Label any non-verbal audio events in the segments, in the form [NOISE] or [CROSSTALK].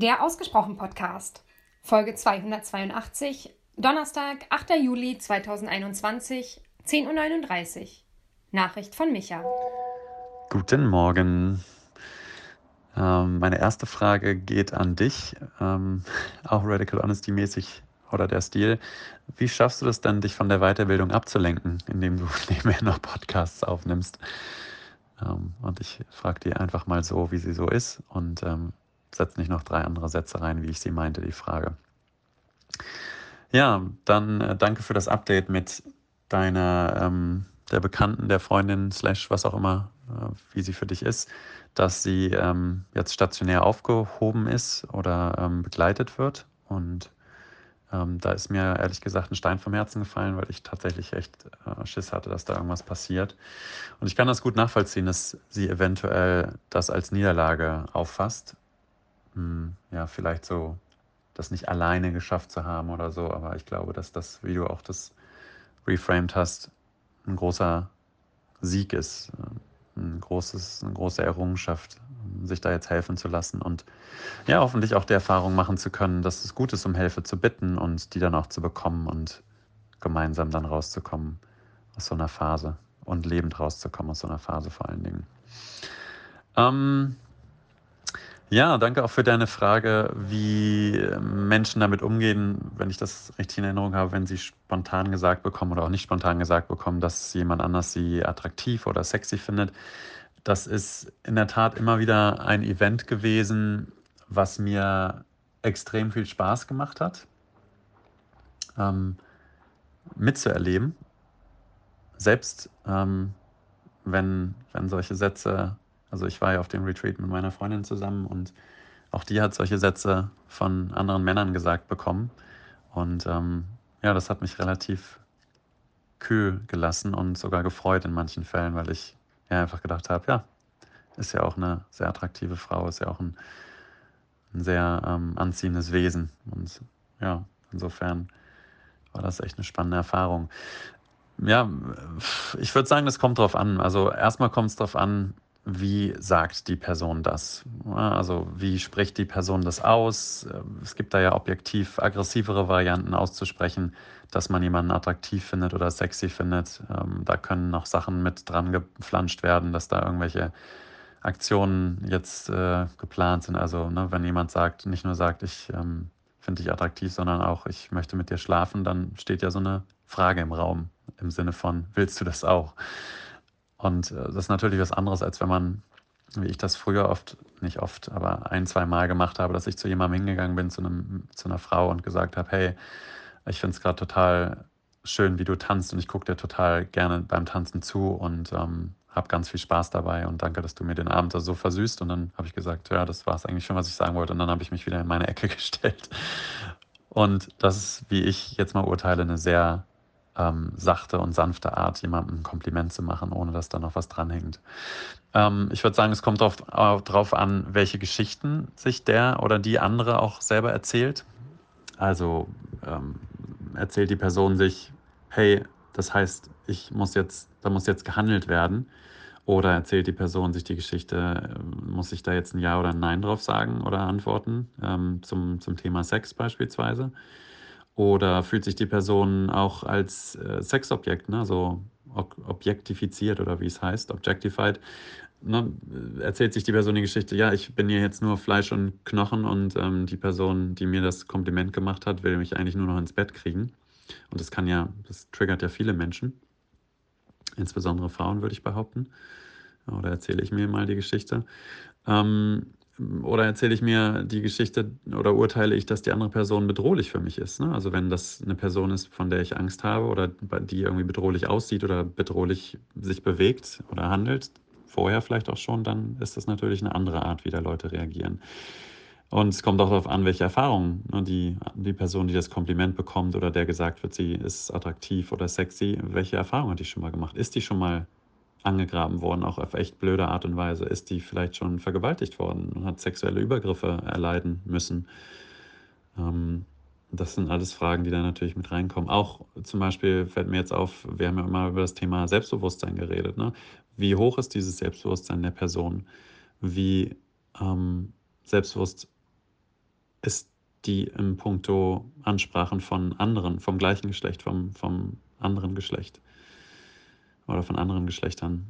Der Ausgesprochen Podcast, Folge 282, Donnerstag, 8. Juli 2021, 10.39 Uhr. Nachricht von Micha. Guten Morgen. Ähm, meine erste Frage geht an dich, ähm, [LAUGHS] auch Radical Honesty mäßig oder der Stil. Wie schaffst du das denn, dich von der Weiterbildung abzulenken, indem du [LAUGHS] nebenher noch Podcasts aufnimmst? Ähm, und ich frage die einfach mal so, wie sie so ist und setze nicht noch drei andere Sätze rein, wie ich sie meinte, die Frage. Ja, dann äh, danke für das Update mit deiner, ähm, der Bekannten, der Freundin, slash was auch immer, äh, wie sie für dich ist, dass sie ähm, jetzt stationär aufgehoben ist oder ähm, begleitet wird. Und ähm, da ist mir ehrlich gesagt ein Stein vom Herzen gefallen, weil ich tatsächlich echt äh, Schiss hatte, dass da irgendwas passiert. Und ich kann das gut nachvollziehen, dass sie eventuell das als Niederlage auffasst. Hm, ja, vielleicht so das nicht alleine geschafft zu haben oder so, aber ich glaube, dass das, wie du auch das reframed hast, ein großer Sieg ist, äh, ein großes, eine große Errungenschaft, sich da jetzt helfen zu lassen und ja, hoffentlich auch die Erfahrung machen zu können, dass es gut ist, um Hilfe zu bitten und die dann auch zu bekommen und gemeinsam dann rauszukommen aus so einer Phase und lebend rauszukommen aus so einer Phase vor allen Dingen. Ähm, ja, danke auch für deine Frage, wie Menschen damit umgehen, wenn ich das richtig in Erinnerung habe, wenn sie spontan gesagt bekommen oder auch nicht spontan gesagt bekommen, dass jemand anders sie attraktiv oder sexy findet. Das ist in der Tat immer wieder ein Event gewesen, was mir extrem viel Spaß gemacht hat, ähm, mitzuerleben. Selbst ähm, wenn, wenn solche Sätze also ich war ja auf dem Retreat mit meiner Freundin zusammen und auch die hat solche Sätze von anderen Männern gesagt bekommen. Und ähm, ja, das hat mich relativ kühl gelassen und sogar gefreut in manchen Fällen, weil ich ja einfach gedacht habe, ja, ist ja auch eine sehr attraktive Frau, ist ja auch ein, ein sehr ähm, anziehendes Wesen. Und ja, insofern war das echt eine spannende Erfahrung. Ja, ich würde sagen, das kommt drauf an. Also erstmal kommt es drauf an, wie sagt die Person das? Also wie spricht die Person das aus? Es gibt da ja objektiv aggressivere Varianten auszusprechen, dass man jemanden attraktiv findet oder sexy findet. Ähm, da können noch Sachen mit dran geflanscht werden, dass da irgendwelche Aktionen jetzt äh, geplant sind. Also ne, wenn jemand sagt, nicht nur sagt, ich ähm, finde dich attraktiv, sondern auch, ich möchte mit dir schlafen, dann steht ja so eine Frage im Raum im Sinne von, willst du das auch? Und äh, das ist natürlich was anderes, als wenn man, wie ich das früher oft, nicht oft, aber ein, zwei Mal gemacht habe, dass ich zu jemandem hingegangen bin, zu, einem, zu einer Frau und gesagt habe, hey, ich finde es gerade total schön, wie du tanzt und ich gucke dir total gerne beim Tanzen zu und ähm, habe ganz viel Spaß dabei und danke, dass du mir den Abend so versüßt. Und dann habe ich gesagt, ja, das war es eigentlich schon, was ich sagen wollte. Und dann habe ich mich wieder in meine Ecke [LAUGHS] gestellt. Und das ist, wie ich jetzt mal urteile, eine sehr ähm, sachte und sanfte Art, jemandem ein Kompliment zu machen, ohne dass da noch was dranhängt. Ähm, ich würde sagen, es kommt darauf an, welche Geschichten sich der oder die andere auch selber erzählt. Also ähm, erzählt die Person sich, hey, das heißt, ich muss jetzt, da muss jetzt gehandelt werden. Oder erzählt die Person sich die Geschichte, ähm, muss ich da jetzt ein Ja oder ein Nein drauf sagen oder antworten ähm, zum, zum Thema Sex beispielsweise? Oder fühlt sich die Person auch als äh, Sexobjekt, ne? so objektifiziert oder wie es heißt, objectified? Ne? Erzählt sich die Person die Geschichte, ja, ich bin hier jetzt nur Fleisch und Knochen und ähm, die Person, die mir das Kompliment gemacht hat, will mich eigentlich nur noch ins Bett kriegen. Und das kann ja, das triggert ja viele Menschen, insbesondere Frauen, würde ich behaupten. Oder erzähle ich mir mal die Geschichte. Ähm, oder erzähle ich mir die Geschichte oder urteile ich, dass die andere Person bedrohlich für mich ist. Ne? Also wenn das eine Person ist, von der ich Angst habe oder die irgendwie bedrohlich aussieht oder bedrohlich sich bewegt oder handelt, vorher vielleicht auch schon, dann ist das natürlich eine andere Art, wie da Leute reagieren. Und es kommt auch darauf an, welche Erfahrungen ne, die, die Person, die das Kompliment bekommt oder der gesagt wird, sie ist attraktiv oder sexy, welche Erfahrungen hat die schon mal gemacht? Ist die schon mal angegraben worden, auch auf echt blöde Art und Weise? Ist die vielleicht schon vergewaltigt worden und hat sexuelle Übergriffe erleiden müssen? Ähm, das sind alles Fragen, die da natürlich mit reinkommen. Auch zum Beispiel fällt mir jetzt auf, wir haben ja immer über das Thema Selbstbewusstsein geredet. Ne? Wie hoch ist dieses Selbstbewusstsein der Person? Wie ähm, selbstbewusst ist die im Punkto Ansprachen von anderen, vom gleichen Geschlecht, vom, vom anderen Geschlecht oder von anderen Geschlechtern.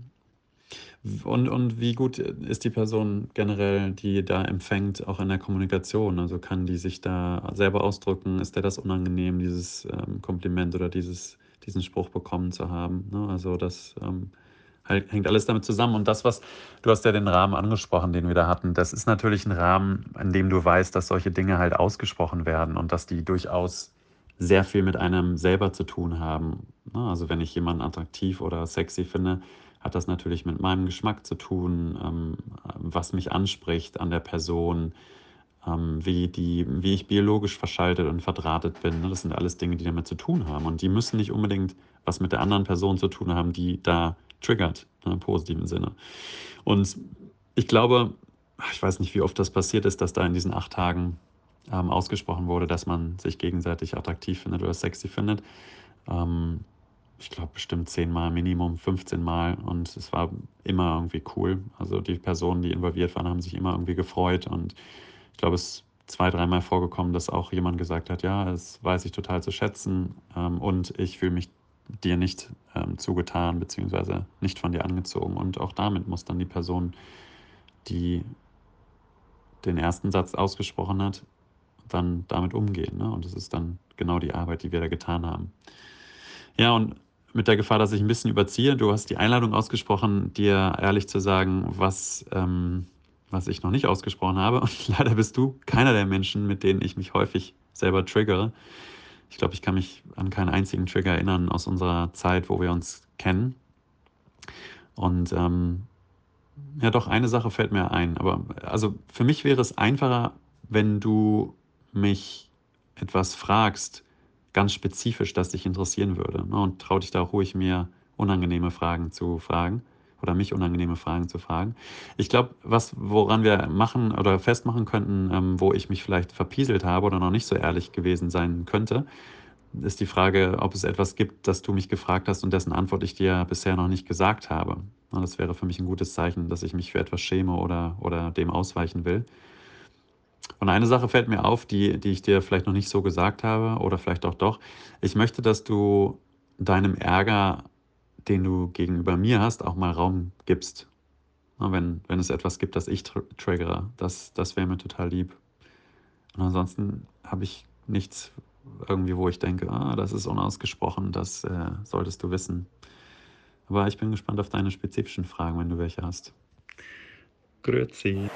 Und, und wie gut ist die Person generell, die da empfängt, auch in der Kommunikation? Also kann die sich da selber ausdrücken? Ist der das unangenehm, dieses ähm, Kompliment oder dieses, diesen Spruch bekommen zu haben? Ne? Also das ähm, hängt alles damit zusammen. Und das, was du hast ja den Rahmen angesprochen, den wir da hatten, das ist natürlich ein Rahmen, in dem du weißt, dass solche Dinge halt ausgesprochen werden und dass die durchaus sehr viel mit einem selber zu tun haben. Ne? Also wenn ich jemanden attraktiv oder sexy finde, hat das natürlich mit meinem Geschmack zu tun, ähm, was mich anspricht an der Person, ähm, wie, die, wie ich biologisch verschaltet und verdrahtet bin. Ne? Das sind alles Dinge, die damit zu tun haben. Und die müssen nicht unbedingt was mit der anderen Person zu tun haben, die da triggert, ne, im positiven Sinne. Und ich glaube, ich weiß nicht, wie oft das passiert ist, dass da in diesen acht Tagen ähm, ausgesprochen wurde, dass man sich gegenseitig attraktiv findet oder sexy findet. Ähm, ich glaube bestimmt zehnmal Minimum, 15 Mal und es war immer irgendwie cool. Also die Personen, die involviert waren, haben sich immer irgendwie gefreut und ich glaube, es ist zwei, dreimal vorgekommen, dass auch jemand gesagt hat, ja, das weiß ich total zu schätzen ähm, und ich fühle mich dir nicht ähm, zugetan, beziehungsweise nicht von dir angezogen. Und auch damit muss dann die Person, die den ersten Satz ausgesprochen hat, dann damit umgehen. Ne? Und das ist dann genau die Arbeit, die wir da getan haben. Ja, und mit der Gefahr, dass ich ein bisschen überziehe, du hast die Einladung ausgesprochen, dir ehrlich zu sagen, was, ähm, was ich noch nicht ausgesprochen habe. Und [LAUGHS] leider bist du keiner der Menschen, mit denen ich mich häufig selber triggere. Ich glaube, ich kann mich an keinen einzigen Trigger erinnern aus unserer Zeit, wo wir uns kennen. Und ähm, ja, doch, eine Sache fällt mir ein. Aber also für mich wäre es einfacher, wenn du mich etwas fragst, ganz spezifisch, das dich interessieren würde. Ne? Und trau dich da ruhig, mir unangenehme Fragen zu fragen oder mich unangenehme Fragen zu fragen. Ich glaube, was, woran wir machen oder festmachen könnten, ähm, wo ich mich vielleicht verpieselt habe oder noch nicht so ehrlich gewesen sein könnte, ist die Frage, ob es etwas gibt, das du mich gefragt hast und dessen Antwort ich dir bisher noch nicht gesagt habe. Und das wäre für mich ein gutes Zeichen, dass ich mich für etwas schäme oder, oder dem ausweichen will. Und eine Sache fällt mir auf, die, die ich dir vielleicht noch nicht so gesagt habe oder vielleicht auch doch. Ich möchte, dass du deinem Ärger den du gegenüber mir hast, auch mal Raum gibst. Wenn, wenn es etwas gibt, das ich tr triggere, das, das wäre mir total lieb. Und ansonsten habe ich nichts irgendwie, wo ich denke, ah, das ist unausgesprochen, das äh, solltest du wissen. Aber ich bin gespannt auf deine spezifischen Fragen, wenn du welche hast. Grüezi.